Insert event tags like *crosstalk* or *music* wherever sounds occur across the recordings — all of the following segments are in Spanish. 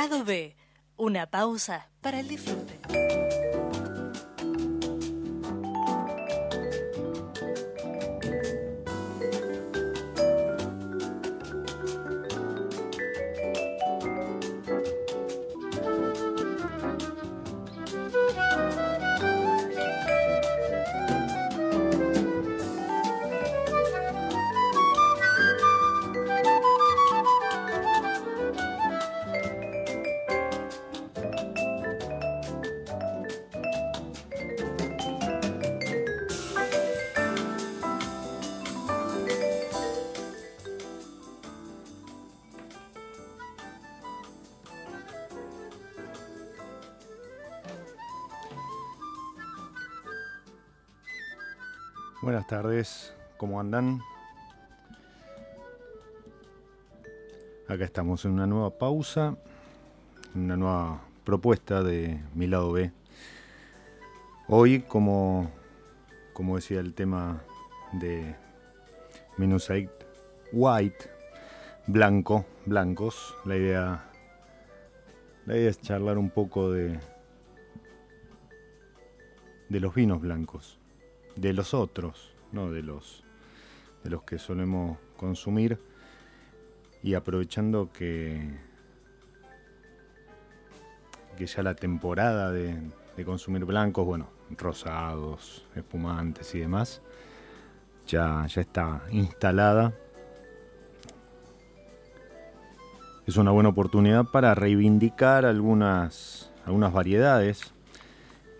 Lado B, una pausa para el disfrute. Buenas tardes, ¿cómo andan? Acá estamos en una nueva pausa, una nueva propuesta de mi lado B. Hoy, como, como decía el tema de Minusite White, blanco, blancos, la idea, la idea es charlar un poco de, de los vinos blancos de los otros, no de los, de los que solemos consumir y aprovechando que, que ya la temporada de, de consumir blancos, bueno, rosados, espumantes y demás, ya, ya está instalada. Es una buena oportunidad para reivindicar algunas, algunas variedades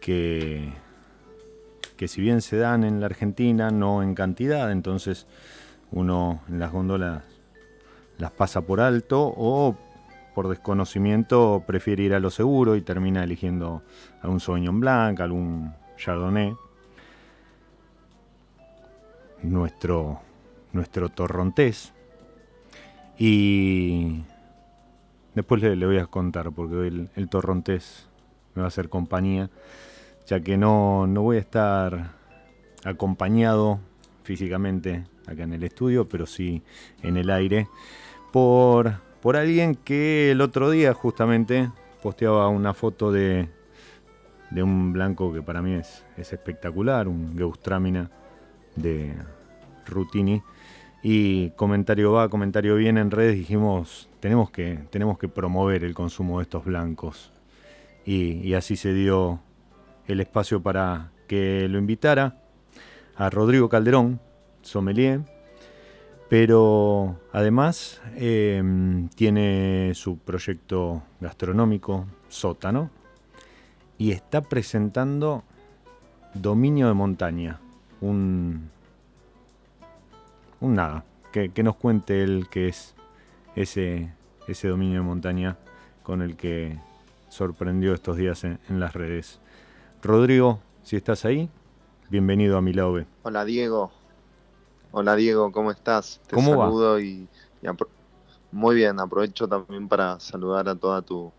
que que si bien se dan en la Argentina, no en cantidad, entonces uno en las góndolas las pasa por alto o por desconocimiento prefiere ir a lo seguro y termina eligiendo algún Sauvignon Blanc, algún Chardonnay. Nuestro, nuestro torrontés. Y después le, voy a contar porque el, el torrontés me va a hacer compañía ya que no, voy a estar acompañado físicamente acá en el estudio, pero sí en el aire, por, por alguien que el otro día justamente posteaba una foto de, de un blanco que para mí es, es espectacular, un Geustramina de Rutini. Y comentario va, comentario viene en redes, dijimos, tenemos que, tenemos que promover el consumo de estos blancos. Y así se dio el espacio para que lo invitara a Rodrigo Calderón, sommelier, pero además em, tiene su proyecto gastronómico, Sótano, y está presentando Dominio de Montaña, un, un nada, que, nos cuente él qué es ese, ese dominio de montaña con el que sorprendió estos días en las redes. Rodrigo, si estás ahí, bienvenido a mi lado Hola Diego. Hola Diego, ¿cómo estás? Te ¿Cómo saludo y, muy bien, aprovecho también para saludar a toda tu,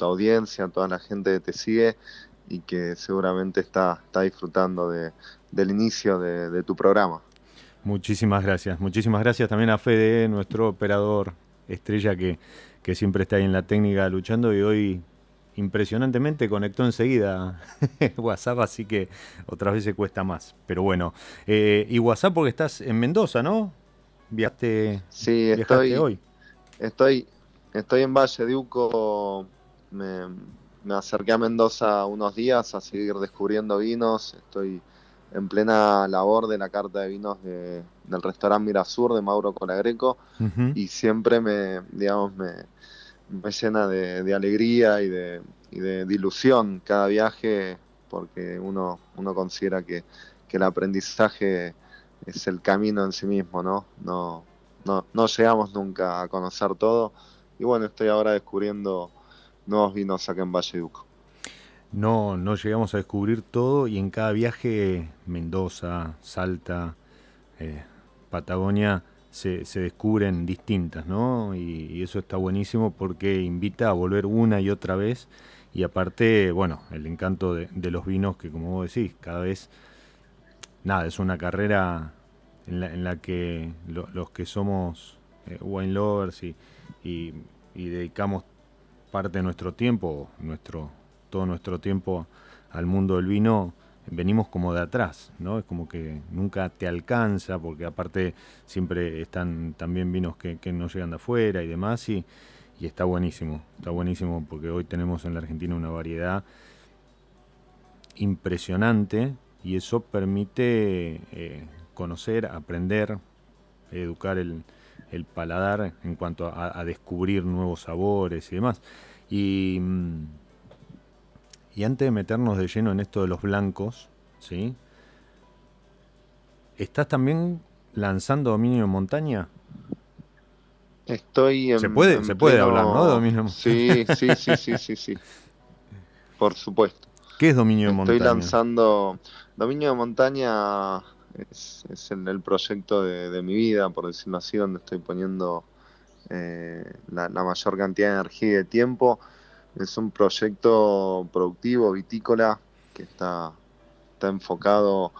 audiencia, a toda la gente que te sigue y que seguramente está, está disfrutando del inicio de, tu programa. Muchísimas gracias, muchísimas gracias también a Fede, nuestro operador estrella que, que siempre está ahí en la técnica luchando y hoy impresionantemente conectó enseguida *laughs* WhatsApp, así que otras veces cuesta más. Pero bueno, eh, y WhatsApp porque estás en Mendoza, ¿no? Viaste, sí, estoy, hoy. Estoy, estoy en Valle de Uco, me, acerqué a Mendoza unos días a seguir descubriendo vinos, estoy en plena labor de la carta de vinos de, del restaurante Mirasur de Mauro Colagreco y siempre me, digamos, me, me llena de, alegría y de, y de, ilusión cada viaje porque uno, uno considera que, el aprendizaje es el camino en sí mismo, ¿no? No, no, llegamos nunca a conocer todo y bueno, estoy ahora descubriendo nuevos vinos acá en Valle Duco. No, no llegamos a descubrir todo y en cada viaje, Mendoza, Salta, eh, Patagonia, se, descubren distintas, ¿no? Y, eso está buenísimo porque invita a volver una y otra vez. Y aparte, bueno, el encanto de, los vinos que, como vos decís, cada vez, nada, es una carrera en la, que los que somos eh, wine lovers y, dedicamos parte de nuestro tiempo, nuestro, todo nuestro tiempo al mundo del vino, venimos como de atrás, ¿no? Es como que nunca te alcanza, porque aparte siempre están también vinos que, que no llegan de afuera y demás, y, está buenísimo, está buenísimo porque hoy tenemos en la Argentina una variedad impresionante y eso permite eh, conocer, aprender, educar el, el paladar en cuanto a, a, descubrir nuevos sabores y demás. Y, mm, y antes de meternos de lleno en esto de los blancos, ¿sí? ¿Estás también lanzando dominio en montaña? Estoy en, Se puede, en se puede hablar, ¿no? Dominio en Sí, sí, sí, sí, sí, sí. Por supuesto. ¿Qué es dominio Estoy montaña? lanzando Dominio de Montaña es, es el, el proyecto de, de mi vida, por decirlo así, donde estoy poniendo eh, la, la mayor cantidad de energía y de tiempo. Es un proyecto productivo, vitícola, que está, está enfocado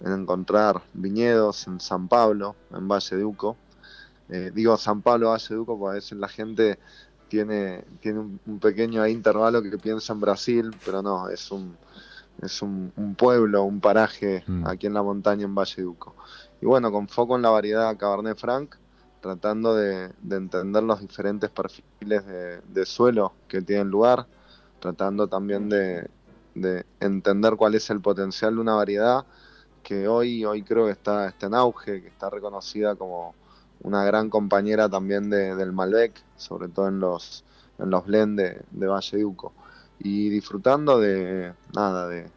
en encontrar viñedos en San Pablo, en Valle de Uco. Eh, digo San Pablo, Valle de Uco, porque a veces la gente tiene, tiene un, un pequeño intervalo que piensa en Brasil, pero no, es un, es un, un pueblo, un paraje Mm. aquí en la montaña en Valle de Uco. Y bueno, con foco en la variedad Cabernet Franc, tratando de, de entender los diferentes perfiles de, de suelo que tienen lugar, tratando también de, de entender cuál es el potencial de una variedad que hoy, hoy creo que está, está en auge, que está reconocida como una gran compañera también de- del Malbec, sobre todo en los, en los blend de, Valle de Uco. Y disfrutando de nada, de,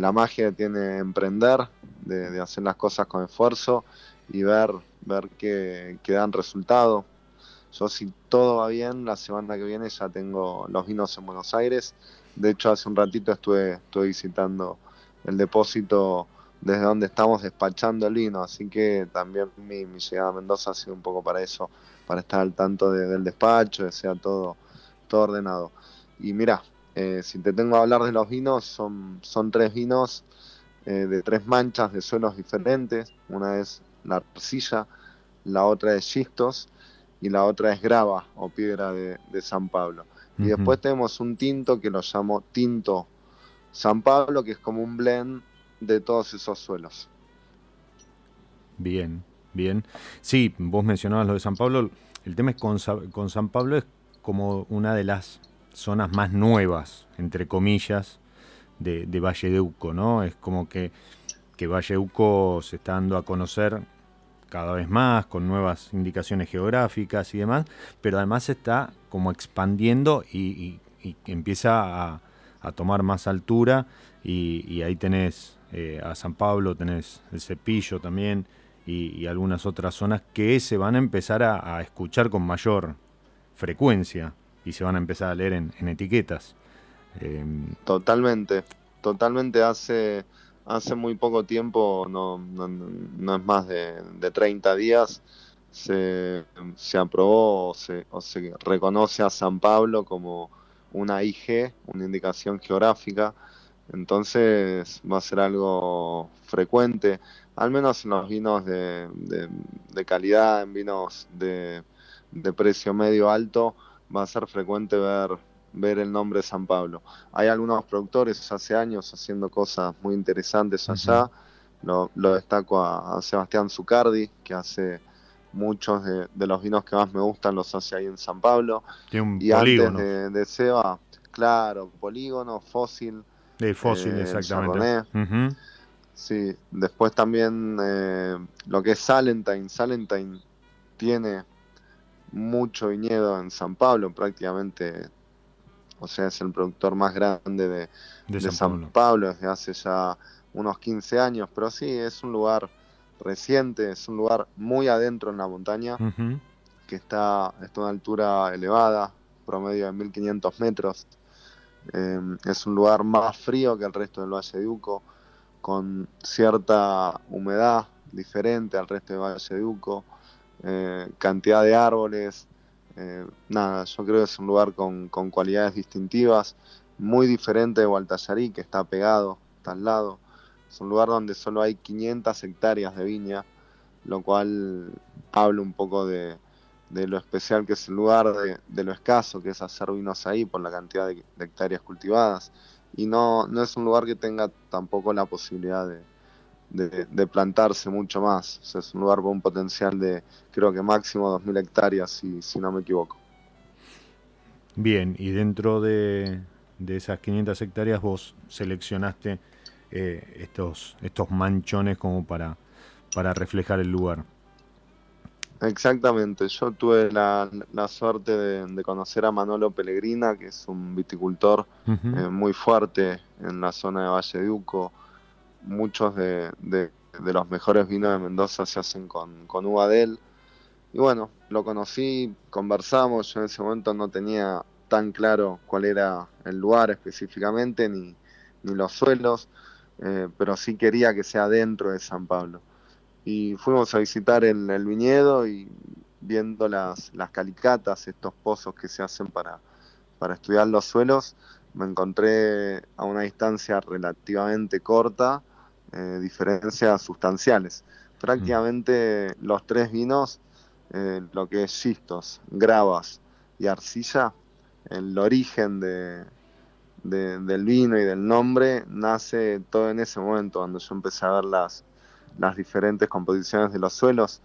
la magia que tiene emprender, de, de hacer las cosas con esfuerzo y ver, ver que, que dan resultado. Yo si todo va bien, la semana que viene ya tengo los vinos en Buenos Aires. De hecho, hace un ratito estuve, estuve visitando el depósito desde donde estamos despachando el vino, así que también mi, llegada a Mendoza ha sido un poco para eso, para estar al tanto de- del despacho, que sea todo, todo ordenado. Y mira, eh, si te tengo a hablar de los vinos, son, son tres vinos eh, de tres manchas de suelos diferentes. Una es la arcilla, la otra es xistos y la otra es grava o piedra de, de San Pablo. Y después tenemos un tinto que lo llamo tinto San Pablo, que es como un blend de todos esos suelos. Bien, bien. Sí, vos mencionabas lo de San Pablo. El tema es con, con San Pablo es como una de las zonas más nuevas, entre comillas, de, de Valle de Uco, ¿no? Es como que, que Valle de Uco se está dando a conocer cada vez más, con nuevas indicaciones geográficas y demás, pero además se está como expandiendo y, empieza a, tomar más altura y, ahí tenés eh, a San Pablo, tenés el Cepillo también y, algunas otras zonas que se van a empezar a, escuchar con mayor frecuencia y se van a empezar a leer en, en etiquetas. Em, Totalmente, totalmente hace, hace muy poco tiempo, no, no, no es más de, de 30 días, se, se aprobó o se, o se reconoce a San Pablo como una IG, una indicación geográfica, entonces va a ser algo frecuente, al menos en los vinos de, de- de calidad, en vinos de, de precio medio alto, va a ser frecuente ver, ver el nombre San Pablo. Hay algunos productores hace años haciendo cosas muy interesantes allá. Lo, lo destaco a, a Sebastián Zucardi, que hace muchos de, de los vinos que más me gustan, los hace ahí en San Pablo. tiene un Y polígono antes de, de Seba, claro, polígono, fósil, de fósil, eh, exactamente. Sí, después también eh, lo que es Salentine. Salentine tiene mucho viñedo en San Pablo, prácticamente, o sea, es el productor más grande de, de de San Pablo. Pablo desde hace ya unos 15 años, pero sí, es un lugar reciente, es un lugar muy adentro en la montaña, que está, está a una altura elevada, promedio de 1500 metros. Eh, es un lugar más frío que el resto del Valle de Uco, con cierta humedad diferente al resto del Valle de Uco, eh, cantidad de árboles. Eh, nada, yo creo que es un lugar con, con cualidades distintivas, muy diferente de Gualtallarí, que está pegado, está al lado. Es un lugar donde solo hay 500 hectáreas de viña, lo cual habla un poco de, lo especial que es el lugar, de, lo escaso que es hacer vinos ahí por la cantidad de, hectáreas cultivadas. Y no, no es un lugar que tenga tampoco la posibilidad de, plantarse mucho más. es un lugar con un potencial de creo que máximo 2.000 hectáreas, si, si no me equivoco. Bien, y dentro de, esas 500 hectáreas vos seleccionaste eh, estos, estos manchones como para, para reflejar el lugar. Exactamente, yo tuve la, suerte de, conocer a Manolo Pellegrina, que es un viticultor eh, muy fuerte en la zona de Valle de. Muchos de, los mejores vinos de Mendoza se hacen con, con uva de él. Y bueno, lo conocí, conversamos, yo en ese momento no tenía tan claro cuál era el lugar específicamente, ni, ni los suelos, eh, pero sí quería que sea dentro de San Pablo y fuimos a visitar el, el viñedo y viendo las, las, calicatas, estos pozos que se hacen para, para estudiar los suelos, me encontré a una distancia relativamente corta eh, diferencias sustanciales. Prácticamente los tres vinos, eh, lo que es xistos, gravas y arcilla, el origen de, del vino y del nombre nace todo en ese momento, cuando yo empecé a ver las, las diferentes composiciones de los suelos,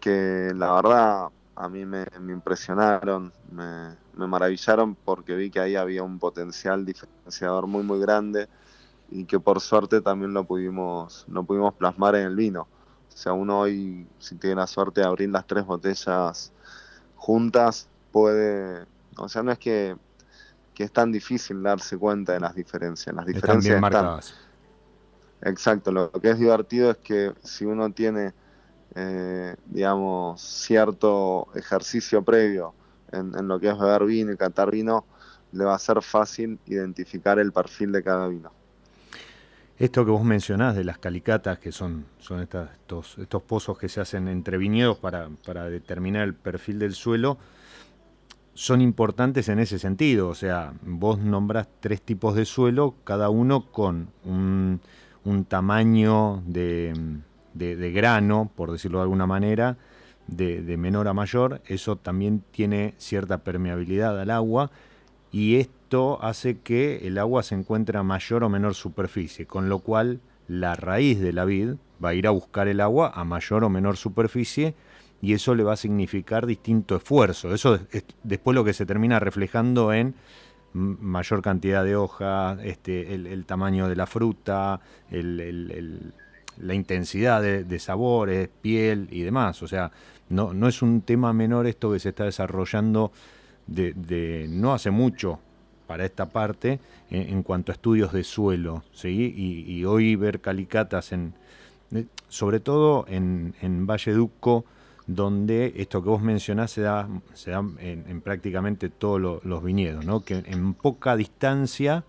que la verdad a mí me, impresionaron, me, maravillaron porque vi que ahí había un potencial diferenciador muy muy grande y que por suerte también lo pudimos, lo pudimos plasmar en el vino. O sea, uno hoy, si tiene la suerte de abrir las tres botellas juntas, puede, o sea, no es que, que es tan difícil darse cuenta de las diferencias. Las diferencias están, Exacto, lo que es divertido es que si uno tiene, eh, digamos, cierto ejercicio previo en, lo que es beber vino y catar vino, le va a ser fácil identificar el perfil de cada vino. Esto que vos mencionás de las calicatas, que son, son estos, estos pozos que se hacen entre viñedos para, para determinar el perfil del suelo, son importantes en ese sentido. O sea, vos nombrás tres tipos de suelo, cada uno con un un tamaño de, grano, por decirlo de alguna manera, de, menor a mayor, eso también tiene cierta permeabilidad al agua y esto hace que el agua se encuentre a mayor o menor superficie, con lo cual la raíz de la vid va a ir a buscar el agua a mayor o menor superficie y eso le va a significar distinto esfuerzo. Eso es después lo que se termina reflejando en mayor cantidad de hojas, este, el, tamaño de la fruta, la intensidad de, sabores, piel y demás. O sea, no, no es un tema menor esto que se está desarrollando de, no hace mucho para esta parte en, cuanto a estudios de suelo. ¿sí? Y, hoy ver calicatas en, sobre todo en, en Valle Duco, donde esto que vos mencionás se da, se da en, prácticamente todos los viñedos, ¿no? que en poca distancia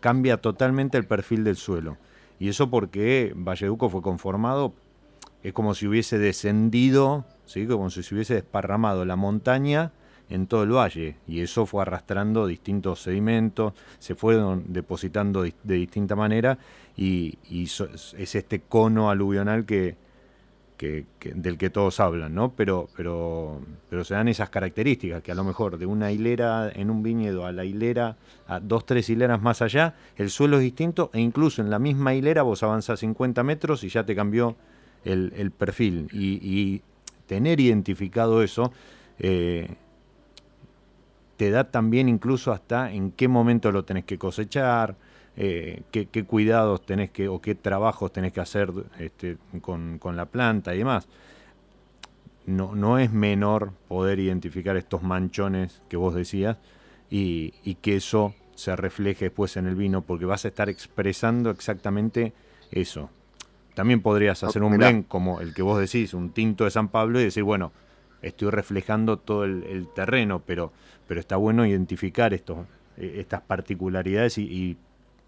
cambia totalmente el perfil del suelo. Y eso porque Valleduco fue conformado, es como si hubiese descendido, ¿sí? como si se hubiese desparramado la montaña en todo el valle y eso fue arrastrando distintos sedimentos, se fueron depositando de, distinta manera y, es este cono aluvional que, del que todos hablan, ¿no? Pero, pero, pero se dan esas características, que a lo mejor de una hilera en un viñedo a la hilera, a dos, tres hileras más allá, el suelo es distinto e incluso en la misma hilera vos avanzás 50 metros y ya te cambió el, perfil. Y, tener identificado eso eh, te da también incluso hasta en qué momento lo tenés que cosechar, eh, qué, cuidados tenés que o qué trabajos tenés que hacer este, con, la planta y demás. No, no es menor poder identificar estos manchones que vos decías y, que eso se refleje después en el vino porque vas a estar expresando exactamente eso. También podrías hacer un blend como el que vos decís, un tinto de San Pablo y decir, bueno, estoy reflejando todo el, terreno, pero, pero está bueno identificar estos, eh, estas particularidades y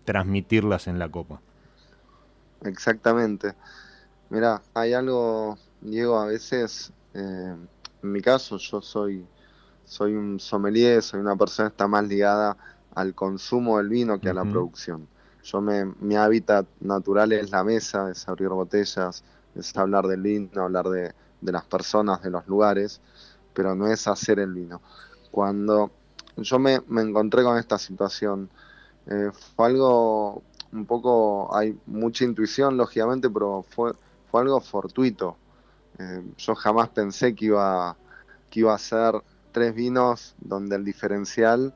transmitirlas en la copa. Exactamente. Mira, hay algo, Diego, a veces, eh, en mi caso, yo soy, soy un sommelier, soy una persona que está más ligada al consumo del vino que a la producción. Yo me, mi hábitat natural es la mesa, es abrir botellas, es hablar del vino, hablar de, de las personas, de los lugares, pero no es hacer el vino. Cuando yo me, encontré con esta situación, eh, fue algo un poco, hay mucha intuición lógicamente, pero fue, fue algo fortuito. Eh, yo jamás pensé que iba, que iba a ser tres vinos donde el diferencial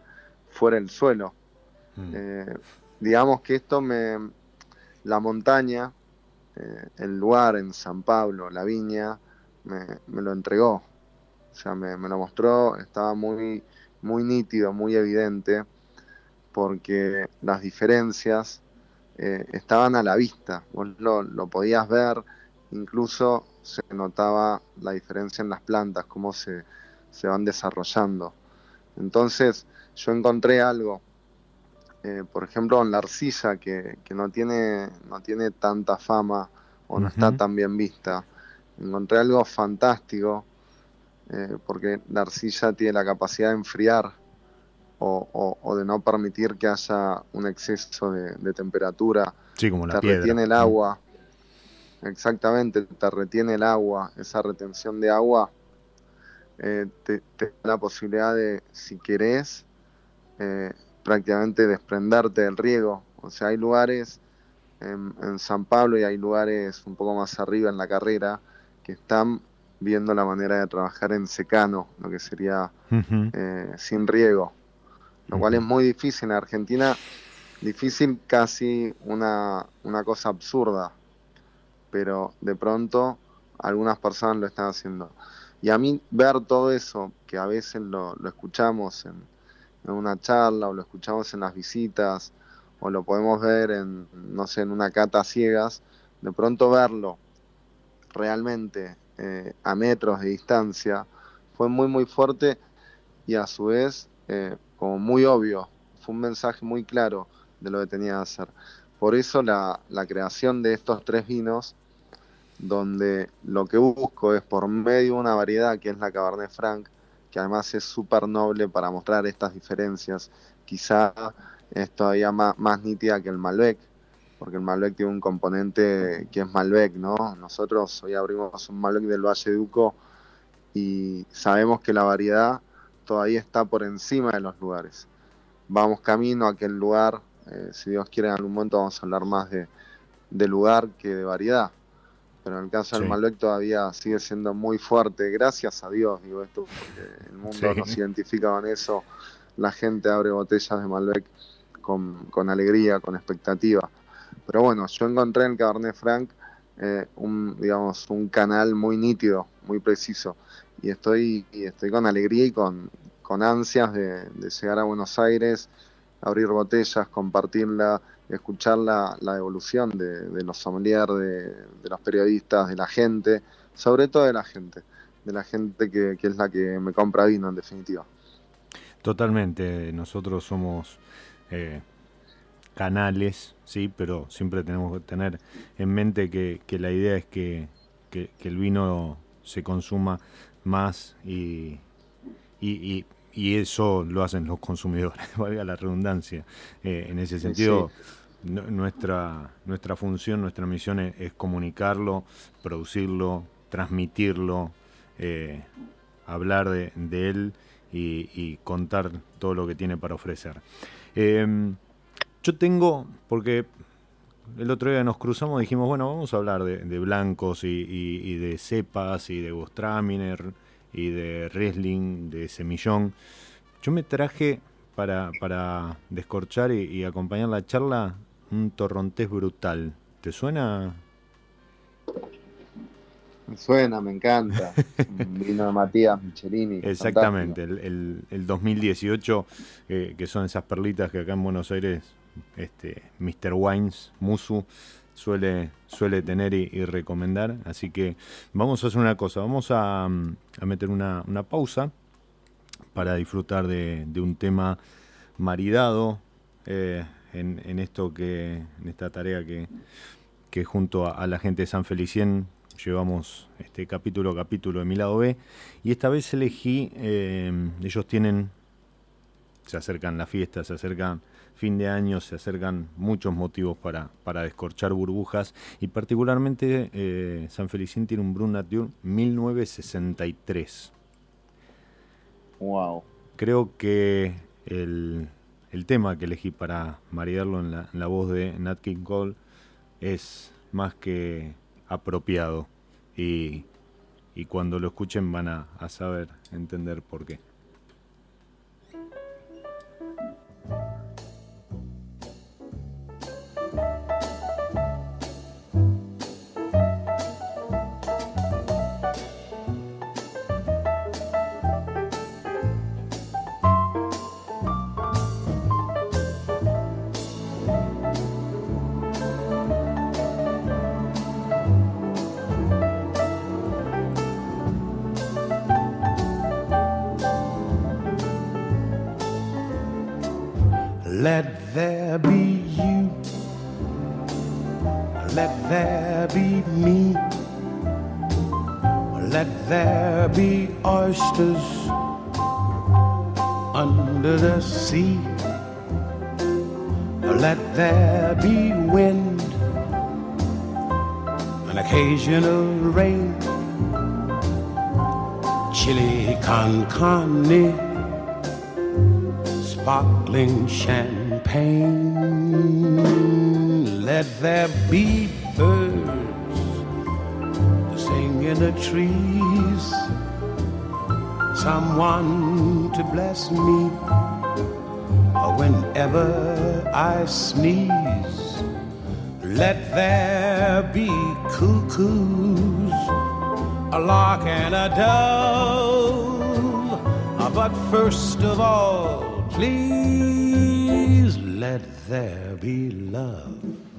fuera el suelo. Mm. Eh, digamos que esto me, la montaña, el lugar en San Pablo, la viña, me, me lo entregó. O sea, me, lo mostró, estaba muy, muy nítido, muy evidente, porque las diferencias eh, estaban a la vista, vos lo, lo, podías ver, incluso se notaba la diferencia en las plantas, cómo se, se van desarrollando. Entonces yo encontré algo, eh, por ejemplo en la arcilla, que, que, no, tiene, no tiene tanta fama o no está tan bien vista. Encontré algo fantástico eh, porque la arcilla tiene la capacidad de enfriar o, de no permitir que haya un exceso de, temperatura. Sí, como la te retiene el agua. Exactamente, te retiene el agua. Esa retención de agua eh, te, da la posibilidad de, si querés, eh, prácticamente desprenderte del riego. O sea, hay lugares en, en San Pablo y hay lugares un poco más arriba en la carrera que están viendo la manera de trabajar en secano, lo que sería eh, sin riego, lo cual es muy difícil. En Argentina, difícil casi una, una cosa absurda, pero de pronto algunas personas lo están haciendo. Y a mí ver todo eso, que a veces lo, lo escuchamos en, en, una charla o lo escuchamos en las visitas o lo podemos ver en, no sé, en una cata ciegas, de pronto verlo realmente eh, a metros de distancia, fue muy muy fuerte y a su vez eh, como muy obvio, fue un mensaje muy claro de lo que tenía que hacer. Por eso la, creación de estos tres vinos, donde lo que busco es por medio de una variedad que es la Cabernet Franc, que además es súper noble para mostrar estas diferencias, quizá es todavía más, más nítida que el Malbec, porque el Malbec tiene un componente que es Malbec, ¿no? Nosotros hoy abrimos un Malbec del Valle de Uco y sabemos que la variedad todavía está por encima de los lugares. Vamos camino a aquel lugar, eh, si Dios quiere en algún momento vamos a hablar más de, lugar que de variedad. Pero en el caso del Malbec todavía sigue siendo muy fuerte, gracias a Dios, digo esto, porque el mundo nos identifica con eso. La gente abre botellas de Malbec con, con alegría, con expectativa pero bueno, yo encontré en Cabernet Franc eh, un, digamos, un canal muy nítido, muy preciso. Y estoy, estoy con alegría y con, con ansias de, llegar a Buenos Aires, abrir botellas, compartirla, escuchar la, la evolución de, los sommeliers, de, los periodistas, de la gente, sobre todo de la gente, de la gente que, que es la que me compra vino en definitiva. Totalmente, nosotros somos eh, canales, sí, pero siempre tenemos que tener en mente que, la idea es que, el vino se consuma más y, y, eso lo hacen los consumidores, *laughs* valga la redundancia. Eh, en ese sentido, nuestra, nuestra función, nuestra misión es, comunicarlo, producirlo, transmitirlo, eh, hablar de, él y, contar todo lo que tiene para ofrecer. Em, yo tengo, porque el otro día nos cruzamos y dijimos, bueno, vamos a hablar de, blancos y, de cepas y de Bostraminer y de Riesling, de Semillón. Yo me traje para, para descorchar y, acompañar la charla un torrontés brutal. ¿Te suena? Me suena, me encanta. *laughs* vino de Matías Michelini. Exactamente, el, el, 2018, eh, que son esas perlitas que acá en Buenos Aires este, Mr. Wines, Musu, suele, suele tener y, recomendar. Así que vamos a hacer una cosa, vamos a, meter una, pausa para disfrutar de, un tema maridado eh, en, esto que, en esta tarea que, que junto a, la gente de San Felicien llevamos este capítulo capítulo de mi lado B y esta vez elegí eh, ellos tienen se acercan la fiesta se acercan fin de año se acercan muchos motivos para, para descorchar burbujas y particularmente eh, San Felicín tiene un Brun Nature 1963. Wow. Creo que el, tema que elegí para maridarlo en la, voz de Nat King Cole es más que apropiado y, cuando lo escuchen van a saber entender por qué. Honey, sparkling champagne. Let there be birds to sing in the trees. Someone to bless me whenever I sneeze. Let there be cuckoos, a lark and a dove but first of all, please let there be love.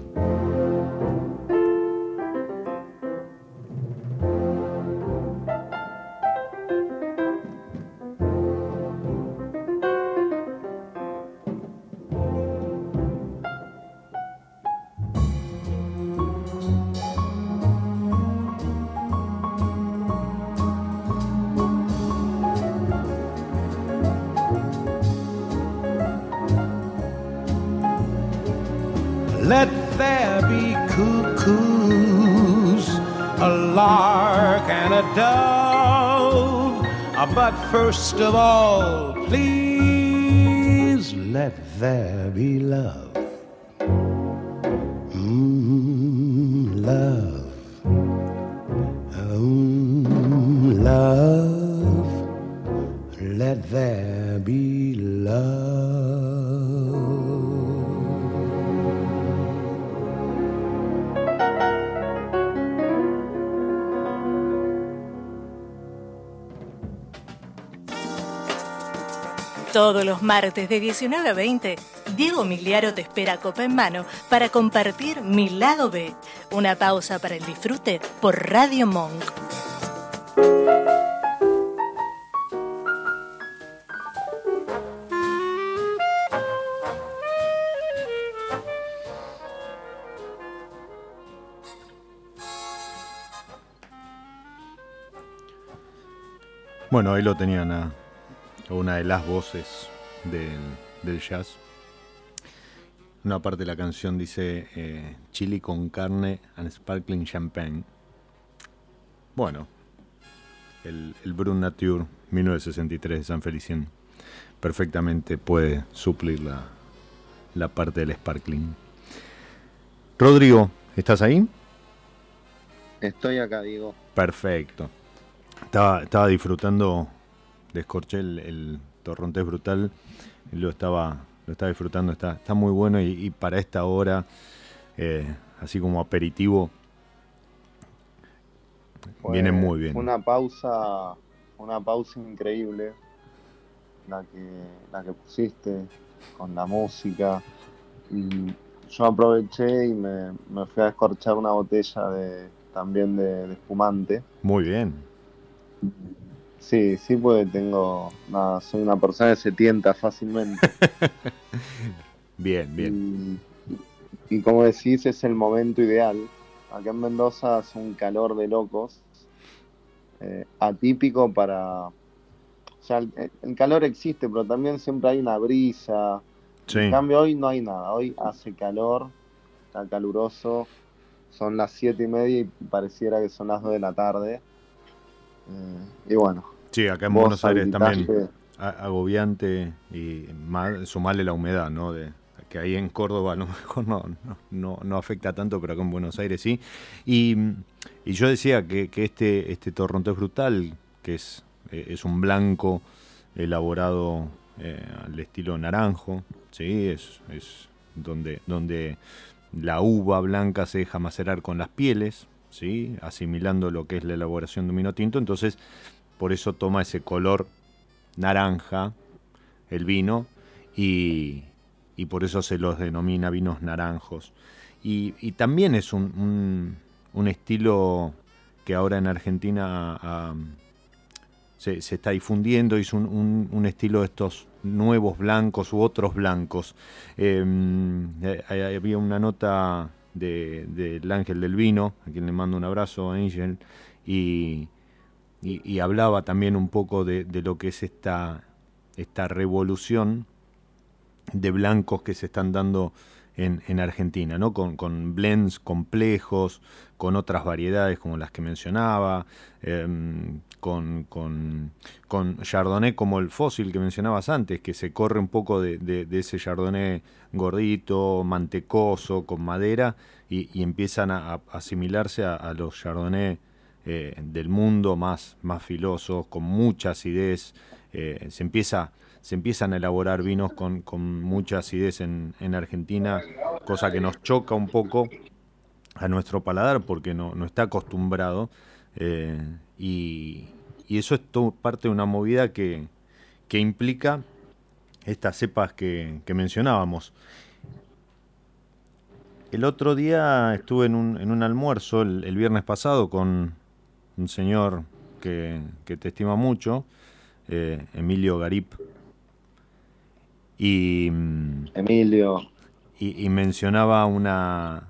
First of all, please martes de 19 a 20, Diego Miliaro te espera copa en mano para compartir Mi Lado B. Una pausa para el disfrute por Radio Monk. Bueno, ahí lo tenían a una de las voces del, jazz. Una parte de la canción dice eh, chili con carne and sparkling champagne. Bueno, el, el Brun Nature 1963 de San Felicien perfectamente puede suplir la, la parte del sparkling. Rodrigo, ¿estás ahí? Estoy acá, digo. Perfecto. Estaba, estaba disfrutando descorché el, el torrontés brutal, lo estaba, lo estaba disfrutando, está, está muy bueno y, para esta hora, eh, así como aperitivo, viene muy bien. Una pausa, una pausa increíble, la que, la que pusiste con la música. Y yo aproveché y me, me fui a descorchar una botella de también de, de espumante. Muy bien. Sí, sí, porque tengo. Nada, soy una persona que se tienta fácilmente. *laughs* bien, bien. Y, como decís, es el momento ideal. Acá en Mendoza hace un calor de locos. Eh, atípico para. O sea, el, calor existe, pero también siempre hay una brisa. En cambio, hoy no hay nada. Hoy hace calor, está caluroso. Son las siete y media y pareciera que son las dos de la tarde. Eh, y bueno. Sí, acá en Buenos Aires también agobiante y sumarle la humedad, ¿no? De, que ahí en Córdoba a lo mejor no, no, no, afecta tanto, pero acá en Buenos Aires sí. Y, yo decía que, este, este torrontés brutal, que es, eh, es un blanco elaborado eh, al estilo naranjo, ¿sí? es, es donde, donde la uva blanca se deja macerar con las pieles, ¿sí? asimilando lo que es la elaboración de un vino tinto, entonces por eso toma ese color naranja el vino y, por eso se los denomina vinos naranjos. Y, también es un, estilo que ahora en Argentina se, está difundiendo, es un, estilo de estos nuevos blancos u otros blancos. Em, eh, había una nota del Ángel del Vino, a quien le mando un abrazo, Ángel, y, hablaba también un poco de, lo que es esta, esta revolución de blancos que se están dando en, Argentina, ¿no? Con, blends complejos, con otras variedades como las que mencionaba, em, con, con, Chardonnay como el fósil que mencionabas antes, que se corre un poco de, ese Chardonnay gordito, mantecoso, con madera, y, empiezan a, asimilarse a, los Chardonnay eh, del mundo más, más filosos, con mucha acidez. Eh, se, empieza, se empiezan a elaborar vinos con, con mucha acidez en, en, Argentina, cosa que nos choca un poco a nuestro paladar porque no, no está acostumbrado. Eh, y, y, eso es todo parte de una movida que, que implica estas cepas que, que mencionábamos. El otro día estuve en un, en un almuerzo el, viernes pasado con, un señor que, te estima mucho, eh, Emilio Garip. Y, Emilio. Y, mencionaba una,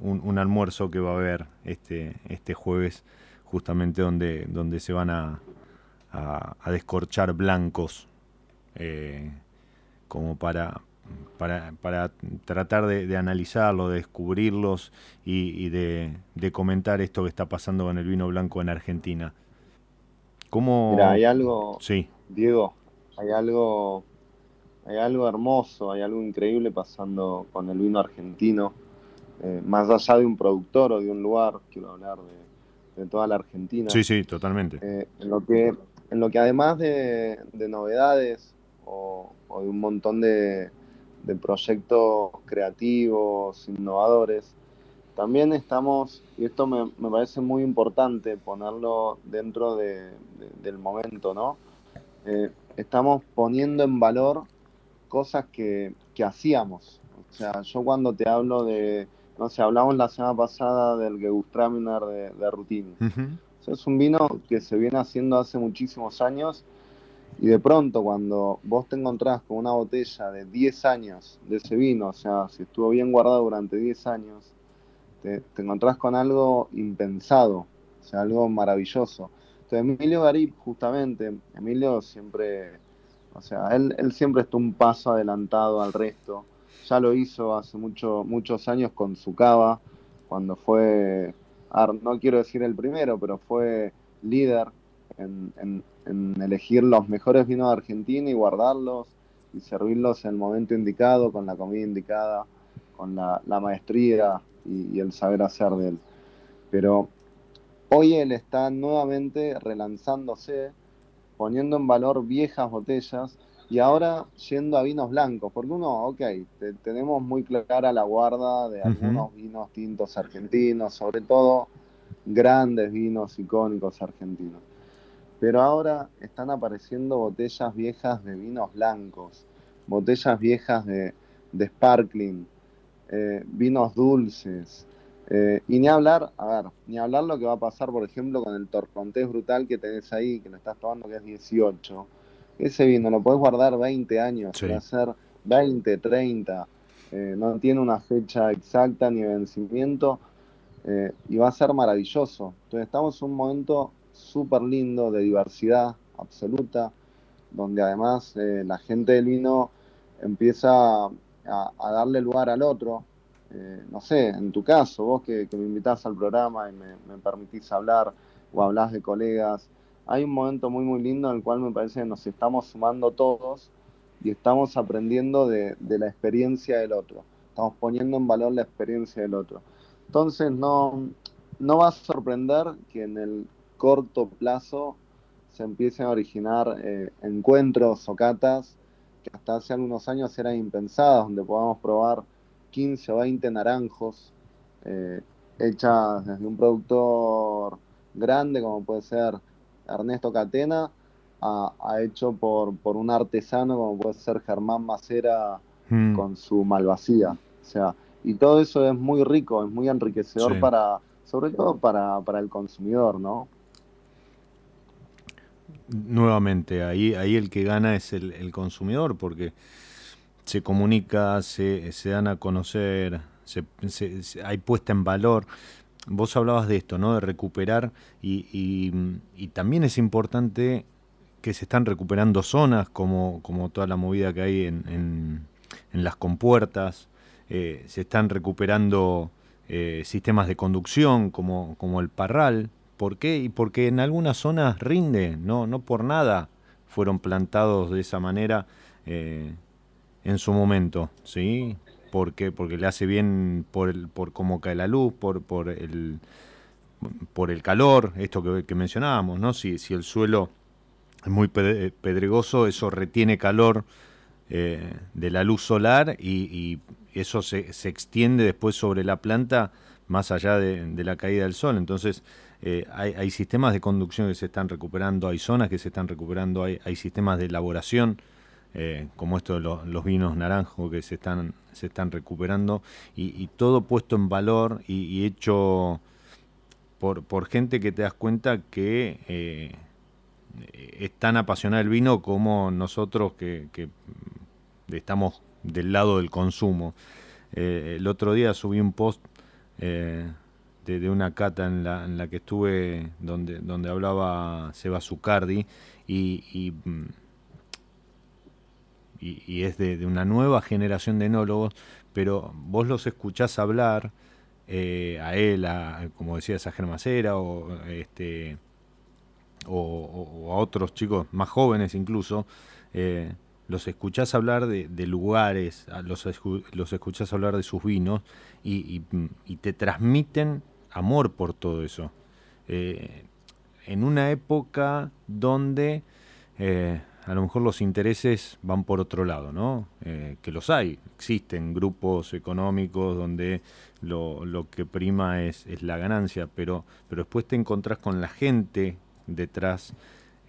un, almuerzo que va a haber este, este jueves, justamente donde, donde se van a, a, descorchar blancos, eh, como para, para, para tratar de, analizarlo, de descubrirlos y, de, comentar esto que está pasando con el vino blanco en Argentina. ¿Cómo... Mira, hay algo, sí. Diego, hay algo, hay algo hermoso, hay algo increíble pasando con el vino argentino. Eh, más allá de un productor o de un lugar, quiero hablar de, toda la Argentina. Sí, sí, totalmente. Eh, en, lo que, en lo que además de, novedades o de un montón de, de proyectos creativos, innovadores. También estamos, y esto me, parece muy importante ponerlo dentro del momento, ¿no? Eh, estamos poniendo en valor cosas que, hacíamos. O sea, yo cuando te hablo de, no sé, hablamos la semana pasada del Gewürztraminer de, de Rutini. es un vino que se viene haciendo hace muchísimos años y de pronto cuando vos te encontrás con una botella de 10 años de ese vino, o sea, si estuvo bien guardado durante 10 años, te, encontrás con algo impensado, o sea, algo maravilloso. Entonces Emilio Garip, justamente, Emilio siempre, o sea, él, él siempre está un paso adelantado al resto. Ya lo hizo hace mucho, muchos años con su cava, cuando fue, no quiero decir el primero, pero fue líder en, elegir los mejores vinos de Argentina y guardarlos y servirlos en el momento indicado, con la comida indicada, con la, maestría y, el saber hacer de él. Pero hoy él está nuevamente relanzándose, poniendo en valor viejas botellas y ahora yendo a vinos blancos, porque uno, ok, tenemos muy clara la guarda de algunos vinos tintos argentinos, sobre todo grandes vinos icónicos argentinos pero ahora están apareciendo botellas viejas de vinos blancos, botellas viejas de, sparkling, eh, vinos dulces. Eh, y ni hablar, a ver, ni hablar lo que va a pasar, por ejemplo, con el torcontés brutal que tenés ahí, que lo estás tomando, que es 18. Ese vino lo podés guardar 20 años, va a ser 20, 30, eh, no tiene una fecha exacta ni vencimiento, y va a ser maravilloso. Entonces estamos en un momento súper lindo, de diversidad absoluta, donde además eh, la gente del vino empieza a, darle lugar al otro. Eh, no sé, en tu caso, vos que, me invitás al programa y me, permitís hablar o hablas de colegas, hay un momento muy muy lindo en el cual me parece que nos estamos sumando todos y estamos aprendiendo de, la experiencia del otro. Estamos poniendo en valor la experiencia del otro. Entonces no, no va a sorprender que en el corto plazo se empiecen a originar eh, encuentros o catas que hasta hace algunos años eran impensadas, donde podamos probar 15 o 20 naranjos eh, hechas desde un productor grande como puede ser Ernesto Catena, ha, hecho por, por, un artesano como puede ser Germán Macera hmm. con su malvasía. O sea, y todo eso es muy rico, es muy enriquecedor para, sobre todo para, para el consumidor, ¿no? Nuevamente, ahí, ahí el que gana es el, el consumidor, porque se comunica, se, se dan a conocer, se, hay puesta en valor. Vos hablabas de esto, ¿no? De recuperar y, y, también es importante que se están recuperando zonas como, como toda la movida que hay en, en, las compuertas, eh, se están recuperando eh, sistemas de conducción como, como el Parral. ¿Por qué? Y porque en algunas zonas rinde, no, no por nada fueron plantados de esa manera eh, en su momento, ¿sí? Porque, porque le hace bien por, el, por cómo cae la luz, por, por, el, por el calor, esto que, mencionábamos, ¿no? Si, si el suelo es muy pedregoso, eso retiene calor eh, de la luz solar y, eso se, se, extiende después sobre la planta más allá de, la caída del sol. Entonces, eh, hay, hay, sistemas de conducción que se están recuperando, hay zonas que se están recuperando, hay, hay sistemas de elaboración eh, como esto de los, vinos naranjos que se están, se están recuperando, y, todo puesto en valor y, hecho por, por, gente que te das cuenta que eh, es tan apasionada el vino como nosotros que, estamos del lado del consumo. Eh, el otro día subí un post de, una cata en la, en la que estuve donde, donde hablaba Seba Zucardi y mm, y, es de, una nueva generación de enólogos, pero vos los escuchás hablar eh, a él, a, como decía a Germacera, o, este, o, a otros chicos más jóvenes incluso, eh, los escuchás hablar de, lugares, los, los escuchás hablar de sus vinos y, te transmiten amor por todo eso. Eh, en una época donde a lo mejor los intereses van por otro lado, ¿no? Eh, que los hay, existen grupos económicos donde lo, que prima es, la ganancia, pero, pero después te encontrás con la gente detrás,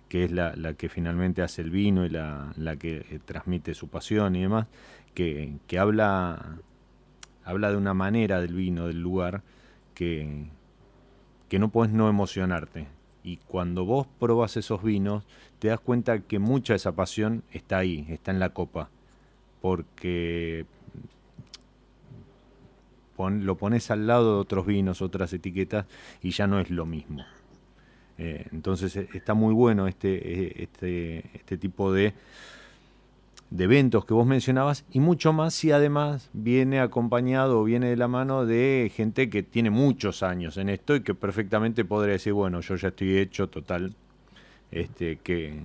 que es la, la que finalmente hace el vino y la, la que eh, transmite su pasión y demás, que, que habla, habla de una manera del vino, del lugar, que, que no puedes no emocionarte. Y cuando vos probas esos vinos, te das cuenta que mucha de esa pasión está ahí, está en la copa. Porque lo pones al lado de otros vinos, otras etiquetas, y ya no es lo mismo. Eh, entonces e, está muy bueno este, e, este, este tipo de, de eventos que vos mencionabas, y mucho más si además viene acompañado o viene de la mano de gente que tiene muchos años en esto y que perfectamente podría decir, bueno, yo ya estoy hecho, total, este, que,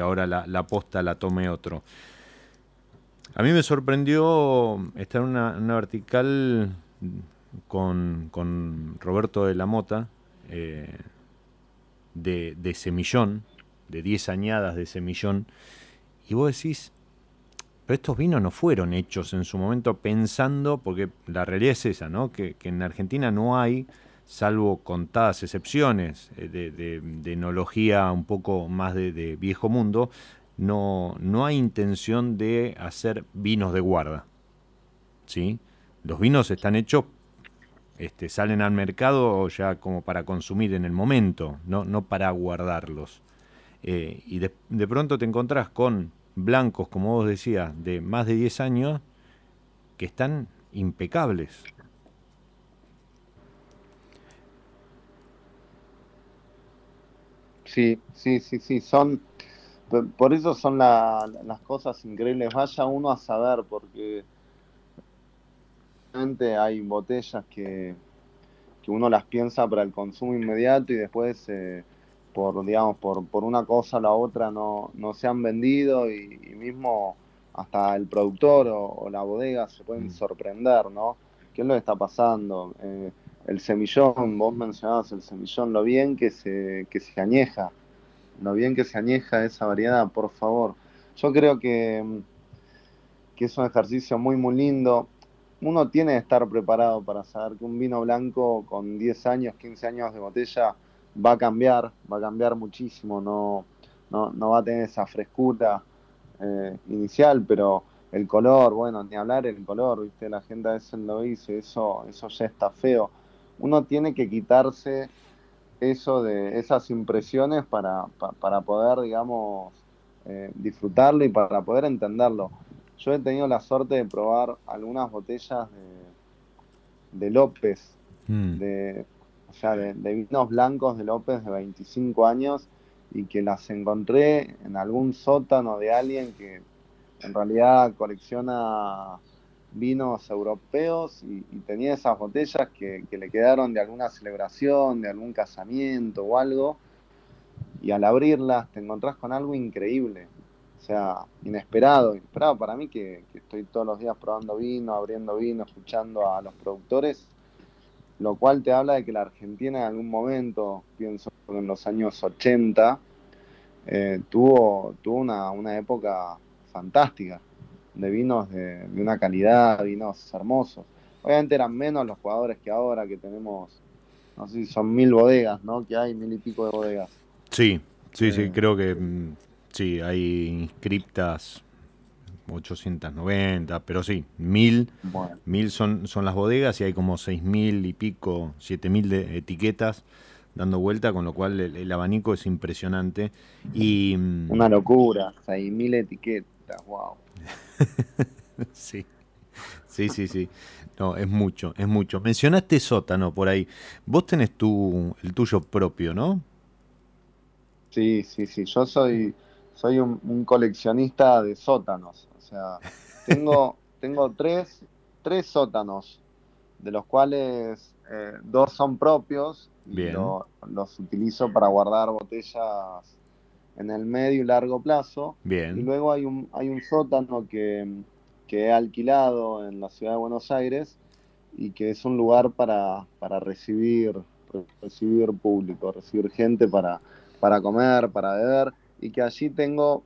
ahora la, la, posta la tome otro. A mí me sorprendió estar en una, vertical con, Roberto de la Mota eh, de, semillón, de 10 añadas de semillón, y vos decís, pero estos vinos no fueron hechos en su momento pensando, porque la realidad es esa, ¿no? que, que en Argentina no hay salvo contadas excepciones eh, de, enología un poco más de, viejo mundo, no, no hay intención de hacer vinos de guarda. ¿sí? Los vinos están hechos, este, salen al mercado ya como para consumir en el momento, no, no para guardarlos. Eh, y de, de, pronto te encontrás con blancos, como vos decías, de más de 10 años, que están impecables. Sí, sí, sí, sí, son, por eso son las cosas increíbles. Vaya uno a saber, porque hay botellas que, que uno las piensa para el consumo inmediato y después eh, por digamos, por, por una cosa o la otra no, no se han vendido y, mismo hasta el productor o, la bodega se pueden mm. sorprender, ¿no? ¿Qué es lo que está pasando? Eh, el semillón, vos mencionabas el semillón, lo bien que se, que se añeja, lo bien que se añeja esa variedad, por favor. Yo creo que, que es un ejercicio muy, muy lindo. Uno tiene que estar preparado para saber que un vino blanco con 10 años, 15 años de botella va a cambiar, va a cambiar muchísimo, no, no, va a tener esa frescura eh, inicial, pero el color, bueno, ni hablar el color, viste, la gente a veces lo dice, eso, eso ya está feo. Uno tiene que quitarse eso de esas impresiones para, para poder, digamos, eh, disfrutarlo y para poder entenderlo. Yo he tenido la suerte de probar algunas botellas de, de López, mm. de, o sea, de, vinos blancos de López de 25 años y que las encontré en algún sótano de alguien que en realidad colecciona vinos europeos y, tenía esas botellas que, le quedaron de alguna celebración, de algún casamiento o algo, y al abrirlas te encontrás con algo increíble, o sea, inesperado, inesperado. Para mí que, que estoy todos los días probando vino, abriendo vino, escuchando a los productores, lo cual te habla de que la Argentina en algún momento, pienso en los años 80, eh, tuvo, tuvo una, una, época fantástica de vinos de, una calidad, vinos hermosos. Obviamente eran menos los jugadores que ahora, que tenemos, no sé si son mil bodegas, ¿no? Que hay mil y pico de bodegas. Sí, sí, sí, eh, creo que mm, sí, hay inscriptas 890, pero sí, mil, mil son, son las bodegas y hay como seis mil y pico, siete mil de etiquetas dando vuelta, con lo cual el, abanico es impresionante. Y, mm, Una locura, seis mil etiquetas, wow. *laughs* sí, sí, sí, sí. No, es mucho, es mucho. Mencionaste sótano por ahí. Vos tenés tu, el tuyo propio, ¿no? Sí, sí, sí. Yo soy, soy un coleccionista de sótanos. O sea, tengo, *laughs* tengo tres, tres sótanos, de los cuales eh, dos son propios y los utilizo para guardar botellas en el medio y largo plazo. Bien. Y luego hay un, hay un sótano que, he alquilado en la ciudad de Buenos Aires y que es un lugar para, para recibir, recibir público, recibir gente para, para comer, para beber, y que allí tengo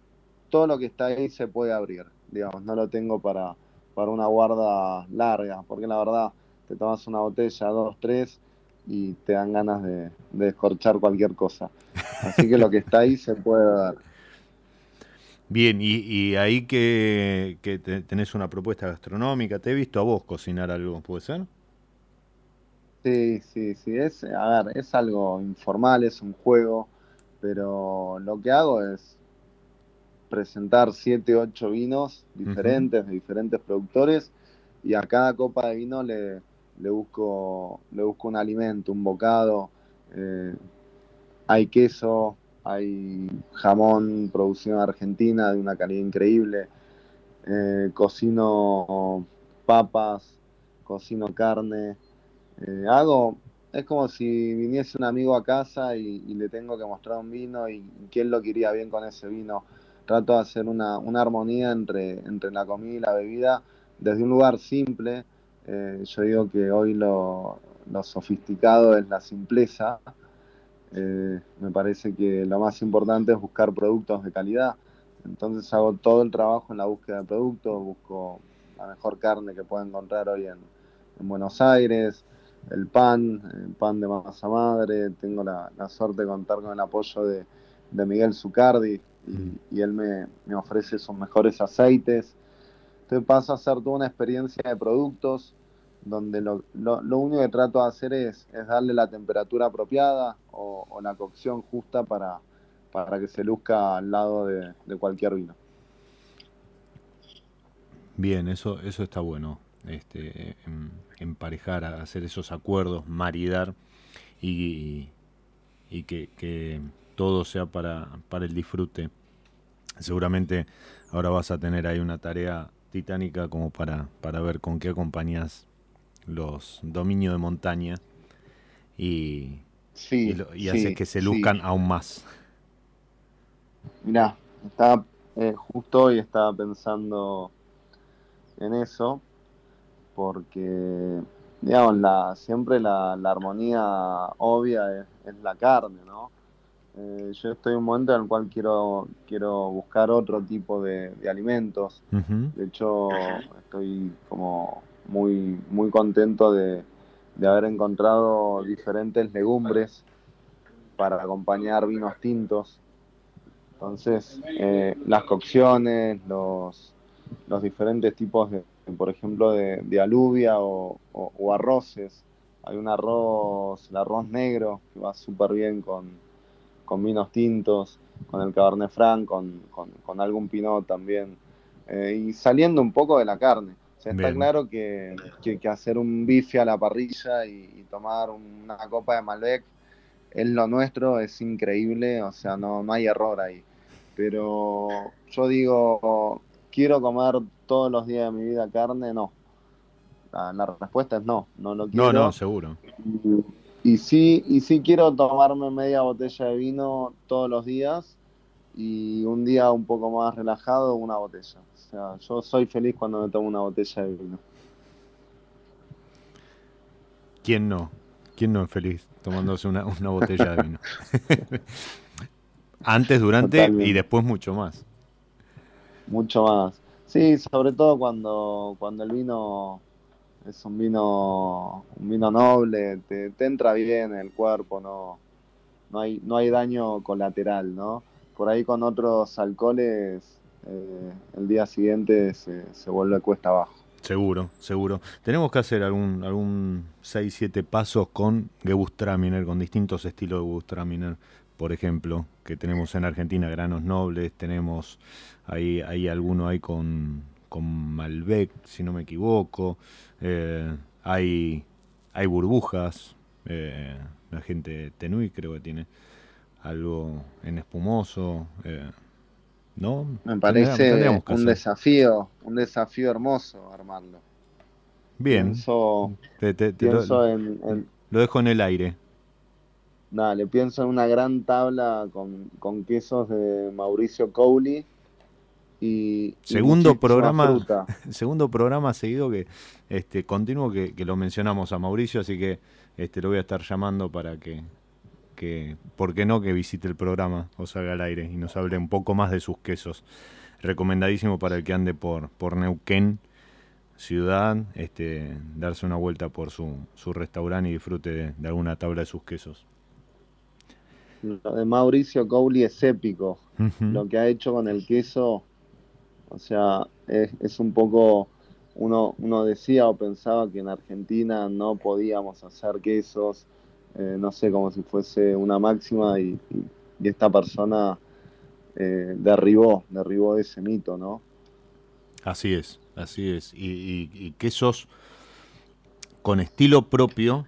todo lo que está ahí se puede abrir digamos, no lo tengo para, para una guarda larga, porque la verdad te tomas una botella, dos, tres, y te dan ganas de, de descorchar cualquier cosa. Así que lo que está ahí se puede dar. Bien, y, ahí que, tenés una propuesta gastronómica, te he visto a vos cocinar algo, ¿puede ser? Sí, sí, sí, es, a ver, es algo informal, es un juego, pero lo que hago es presentar 7, 8 vinos diferentes, de diferentes productores, y a cada copa de vino le, le, busco, le busco un alimento, un bocado. Eh, hay queso, hay jamón producido en Argentina de una calidad increíble. Eh, cocino papas, cocino carne. Eh, hago, es como si viniese un amigo a casa y, le tengo que mostrar un vino y, quién lo quería bien con ese vino trato de hacer una, armonía entre, entre la comida y la bebida desde un lugar simple. Eh, yo digo que hoy lo, sofisticado es la simpleza. Eh, me parece que lo más importante es buscar productos de calidad. Entonces hago todo el trabajo en la búsqueda de productos, busco la mejor carne que puedo encontrar hoy en, Buenos Aires, el pan, el pan de masa madre, tengo la, suerte de contar con el apoyo de, de Miguel Zucardi, y, él me, ofrece sus mejores aceites. Entonces paso a hacer toda una experiencia de productos donde lo, único que trato de hacer es, darle la temperatura apropiada o, la cocción justa para, para, que se luzca al lado de, cualquier vino. Bien, eso, eso está bueno. Este, emparejar, hacer esos acuerdos, maridar y, y que, que todo sea para, para el disfrute. Seguramente ahora vas a tener ahí una tarea titánica como para, para ver con qué acompañas los dominios de montaña y, Sí. y, lo- y sí, hace que se sí. luzcan aún más. Mirá, estaba, eh, justo hoy estaba pensando en eso, porque, digamos, la, siempre la, la armonía obvia es, es la carne, ¿no? Eh, yo estoy en un momento en el cual quiero, quiero buscar otro tipo de, de alimentos. De hecho, estoy como muy, muy contento de, de haber encontrado diferentes legumbres para acompañar vinos tintos. Entonces, eh, las cocciones, los, los diferentes tipos de, por ejemplo, de, de alubia o, o- o arroces. Hay un arroz, el arroz negro, que va súper bien con, con vinos tintos, con el Cabernet Franc, con, con, con algún Pinot también. Eh, y saliendo un poco de la carne. O sea, está Bien. claro que, que- que hacer un bife a la parrilla y, y tomar una copa de Malbec es lo nuestro, es increíble, o sea, no, no hay error ahí. Pero yo digo, ¿quiero comer todos los días de mi vida carne? No. La, la respuesta es no, no lo quiero. No, no, seguro. Y, y sí, y sí quiero tomarme media botella de vino todos los días y un día un poco más relajado una botella. O sea, yo soy feliz cuando me tomo una botella de vino. ¿Quién no? ¿Quién no es feliz tomándose una, una botella de vino? *laughs* Antes, durante Totalmente. y después mucho más. Mucho más. Sí, sobre todo cuando, cuando el vino es un vino, un vino noble, te, te entra bien en el cuerpo, no, no hay, no hay daño colateral, ¿no? Por ahí con otros alcoholes, eh, el día siguiente se, se vuelve cuesta abajo. Seguro, seguro. Tenemos que hacer algún, algún 6-7 pasos con Gewürztraminer, con distintos estilos de Gewürztraminer, por ejemplo, que tenemos en Argentina, granos nobles, tenemos ahí, hay alguno ahí con, con Malbec, si no me equivoco, eh, hay, hay burbujas, eh, la gente Tenui creo que tiene algo en espumoso, eh, ¿no? Me parece tendríamos un desafío, un desafío hermoso armarlo. Bien, Pienso, te- te- te lo- pienso en, en- lo dejo en el aire. Dale, pienso en una gran tabla con, con quesos de Mauricio Cowley y, Segundo programa. *laughs* Segundo programa seguido que este continuo que, que lo mencionamos a Mauricio, así que este lo voy a estar llamando para que, que, ¿por qué no? que visite el programa o salga al aire y nos hable un poco más de sus quesos. Recomendadísimo para el que ande por, por Neuquén, ciudad, este, darse una vuelta por su, su restaurante y disfrute de, de alguna tabla de sus quesos. Lo de Mauricio Cowley es épico. Lo que ha hecho con el queso, o sea, es, un poco, uno, uno decía o pensaba que en Argentina no podíamos hacer quesos, eh, no sé, como si fuese una máxima y, esta persona eh, derribó, derribó ese mito, ¿no? Así es, así es. Y, quesos con estilo propio,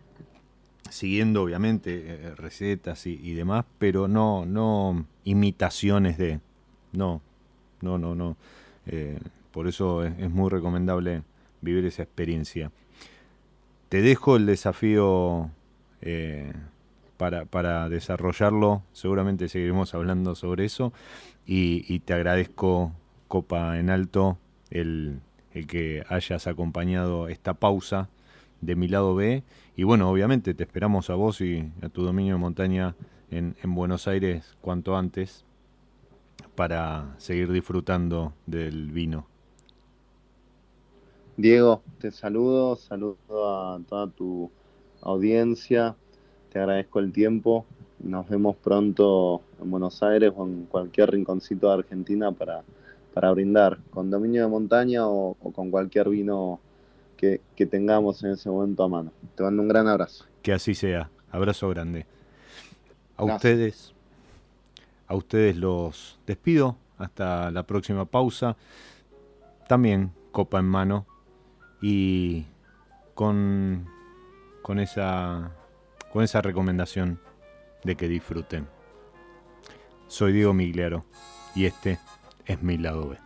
siguiendo obviamente eh, recetas y, y demás, pero no, no imitaciones de. No, no, no, no. Eh, por eso es, muy recomendable vivir esa experiencia. Te dejo el desafío eh, para, para desarrollarlo. Seguramente seguiremos hablando sobre eso. Y, te agradezco, Copa en Alto, el, el que hayas acompañado esta pausa de mi lado B. Y bueno, obviamente te esperamos a vos y a tu dominio de montaña en, en Buenos Aires cuanto antes para seguir disfrutando del vino. Diego, te saludo, saludo a toda tu audiencia, te agradezco el tiempo, nos vemos pronto en Buenos Aires o en cualquier rinconcito de Argentina para, para brindar con dominio de montaña o, o con cualquier vino que, que tengamos en ese momento a mano. Te mando un gran abrazo. Que así sea. Abrazo grande. A Gracias. ustedes, a ustedes los despido. Hasta la próxima pausa. También copa en mano y con, con esa con esa recomendación de que disfruten. Soy Diego Migliaro y este es mi lado B.